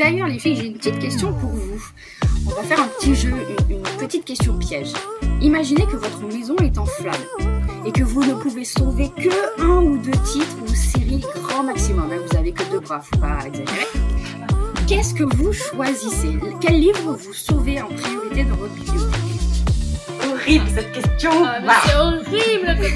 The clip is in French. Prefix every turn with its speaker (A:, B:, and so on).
A: D'ailleurs, les filles, j'ai une petite question pour vous. On va faire un petit jeu, une, petite question piège. Imaginez que votre maison est en flammes et que vous ne pouvez sauver que un ou deux titres ou séries grand maximum. Vous avez que deux bras, faut pas exagérer. Qu'est-ce que vous choisissez? Quel livre vous sauvez en priorité dans votre bibliothèque?
B: Horrible cette question.
C: Ah, c'est horrible.